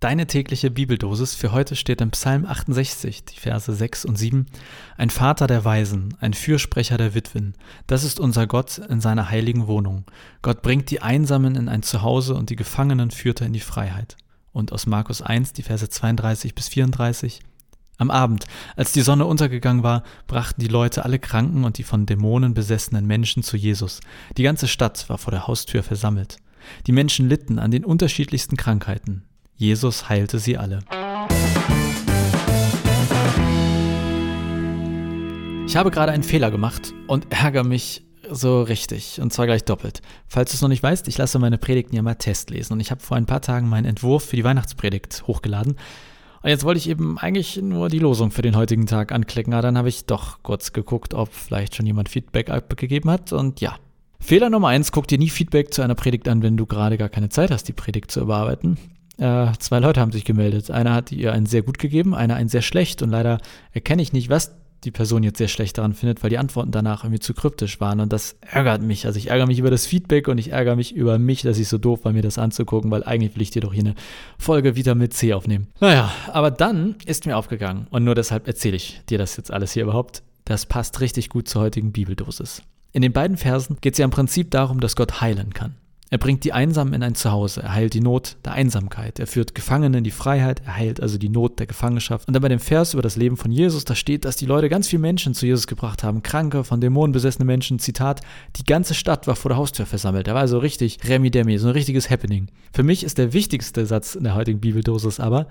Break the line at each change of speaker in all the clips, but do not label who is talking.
Deine tägliche Bibeldosis für heute steht im Psalm 68, die Verse 6 und 7. Ein Vater der Weisen, ein Fürsprecher der Witwen, das ist unser Gott in seiner heiligen Wohnung. Gott bringt die Einsamen in ein Zuhause und die Gefangenen führt er in die Freiheit. Und aus Markus 1, die Verse 32 bis 34. Am Abend, als die Sonne untergegangen war, brachten die Leute alle Kranken und die von Dämonen besessenen Menschen zu Jesus. Die ganze Stadt war vor der Haustür versammelt. Die Menschen litten an den unterschiedlichsten Krankheiten. Jesus heilte sie alle. Ich habe gerade einen Fehler gemacht und ärgere mich so richtig und zwar gleich doppelt. Falls du es noch nicht weißt, ich lasse meine Predigten ja mal testlesen und ich habe vor ein paar Tagen meinen Entwurf für die Weihnachtspredigt hochgeladen. Und jetzt wollte ich eben eigentlich nur die Losung für den heutigen Tag anklicken, aber dann habe ich doch kurz geguckt, ob vielleicht schon jemand Feedback abgegeben hat und ja. Fehler Nummer eins, guck dir nie Feedback zu einer Predigt an, wenn du gerade gar keine Zeit hast, die Predigt zu überarbeiten. Äh, zwei Leute haben sich gemeldet. Einer hat ihr einen sehr gut gegeben, einer einen sehr schlecht. Und leider erkenne ich nicht, was die Person jetzt sehr schlecht daran findet, weil die Antworten danach irgendwie zu kryptisch waren. Und das ärgert mich. Also ich ärgere mich über das Feedback und ich ärgere mich über mich, dass ich so doof war, mir das anzugucken, weil eigentlich will ich dir doch hier eine Folge wieder mit C aufnehmen. Naja, aber dann ist mir aufgegangen. Und nur deshalb erzähle ich dir das jetzt alles hier überhaupt. Das passt richtig gut zur heutigen Bibeldosis. In den beiden Versen geht es ja im Prinzip darum, dass Gott heilen kann. Er bringt die Einsamen in ein Zuhause, er heilt die Not der Einsamkeit, er führt Gefangene in die Freiheit, er heilt also die Not der Gefangenschaft. Und dann bei dem Vers über das Leben von Jesus, da steht, dass die Leute ganz viele Menschen zu Jesus gebracht haben, kranke, von Dämonen besessene Menschen, Zitat, die ganze Stadt war vor der Haustür versammelt. Da war also richtig Remi Demi, so ein richtiges Happening. Für mich ist der wichtigste Satz in der heutigen Bibeldosis aber,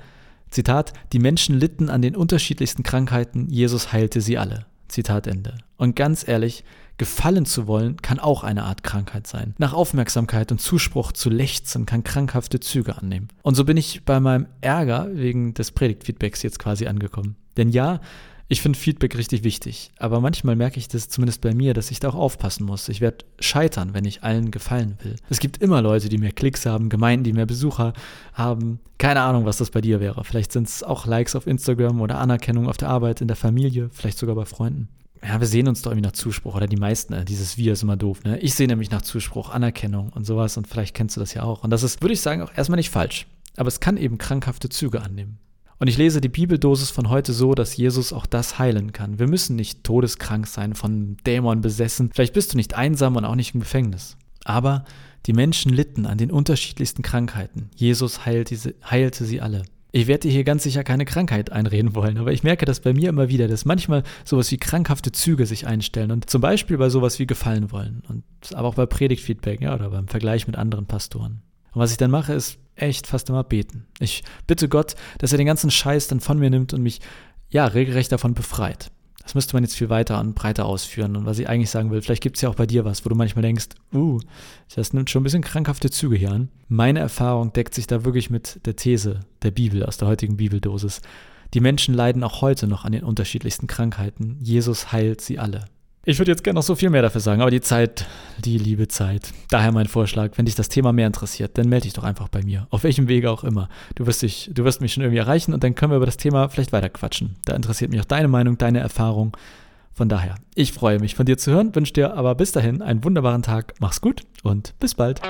Zitat, die Menschen litten an den unterschiedlichsten Krankheiten, Jesus heilte sie alle. Zitat Ende. Und ganz ehrlich, gefallen zu wollen kann auch eine Art Krankheit sein. Nach Aufmerksamkeit und Zuspruch zu lechzen kann krankhafte Züge annehmen. Und so bin ich bei meinem Ärger wegen des Predigtfeedbacks jetzt quasi angekommen. Denn ja, ich finde Feedback richtig wichtig, aber manchmal merke ich das zumindest bei mir, dass ich da auch aufpassen muss. Ich werde scheitern, wenn ich allen gefallen will. Es gibt immer Leute, die mehr Klicks haben, Gemeinden, die mehr Besucher haben. Keine Ahnung, was das bei dir wäre. Vielleicht sind es auch Likes auf Instagram oder Anerkennung auf der Arbeit, in der Familie, vielleicht sogar bei Freunden. Ja, wir sehen uns doch irgendwie nach Zuspruch oder die meisten, ne? dieses Wir ist immer doof. Ne? Ich sehe nämlich nach Zuspruch, Anerkennung und sowas und vielleicht kennst du das ja auch. Und das ist, würde ich sagen, auch erstmal nicht falsch. Aber es kann eben krankhafte Züge annehmen. Und ich lese die Bibeldosis von heute so, dass Jesus auch das heilen kann. Wir müssen nicht todeskrank sein, von Dämon besessen. Vielleicht bist du nicht einsam und auch nicht im Gefängnis. Aber die Menschen litten an den unterschiedlichsten Krankheiten. Jesus heilte sie, heilte sie alle. Ich werde dir hier ganz sicher keine Krankheit einreden wollen, aber ich merke das bei mir immer wieder, dass manchmal sowas wie krankhafte Züge sich einstellen und zum Beispiel bei sowas wie gefallen wollen und aber auch bei Predigtfeedback ja, oder beim Vergleich mit anderen Pastoren. Und was ich dann mache, ist echt fast immer beten. Ich bitte Gott, dass er den ganzen Scheiß dann von mir nimmt und mich, ja, regelrecht davon befreit. Das müsste man jetzt viel weiter und breiter ausführen. Und was ich eigentlich sagen will, vielleicht gibt es ja auch bei dir was, wo du manchmal denkst, uh, das nimmt schon ein bisschen krankhafte Züge hier an. Meine Erfahrung deckt sich da wirklich mit der These der Bibel aus der heutigen Bibeldosis. Die Menschen leiden auch heute noch an den unterschiedlichsten Krankheiten. Jesus heilt sie alle. Ich würde jetzt gerne noch so viel mehr dafür sagen, aber die Zeit, die liebe Zeit. Daher mein Vorschlag, wenn dich das Thema mehr interessiert, dann melde dich doch einfach bei mir. Auf welchem Wege auch immer. Du wirst, dich, du wirst mich schon irgendwie erreichen und dann können wir über das Thema vielleicht weiter quatschen. Da interessiert mich auch deine Meinung, deine Erfahrung. Von daher, ich freue mich von dir zu hören, wünsche dir aber bis dahin einen wunderbaren Tag. Mach's gut und bis bald.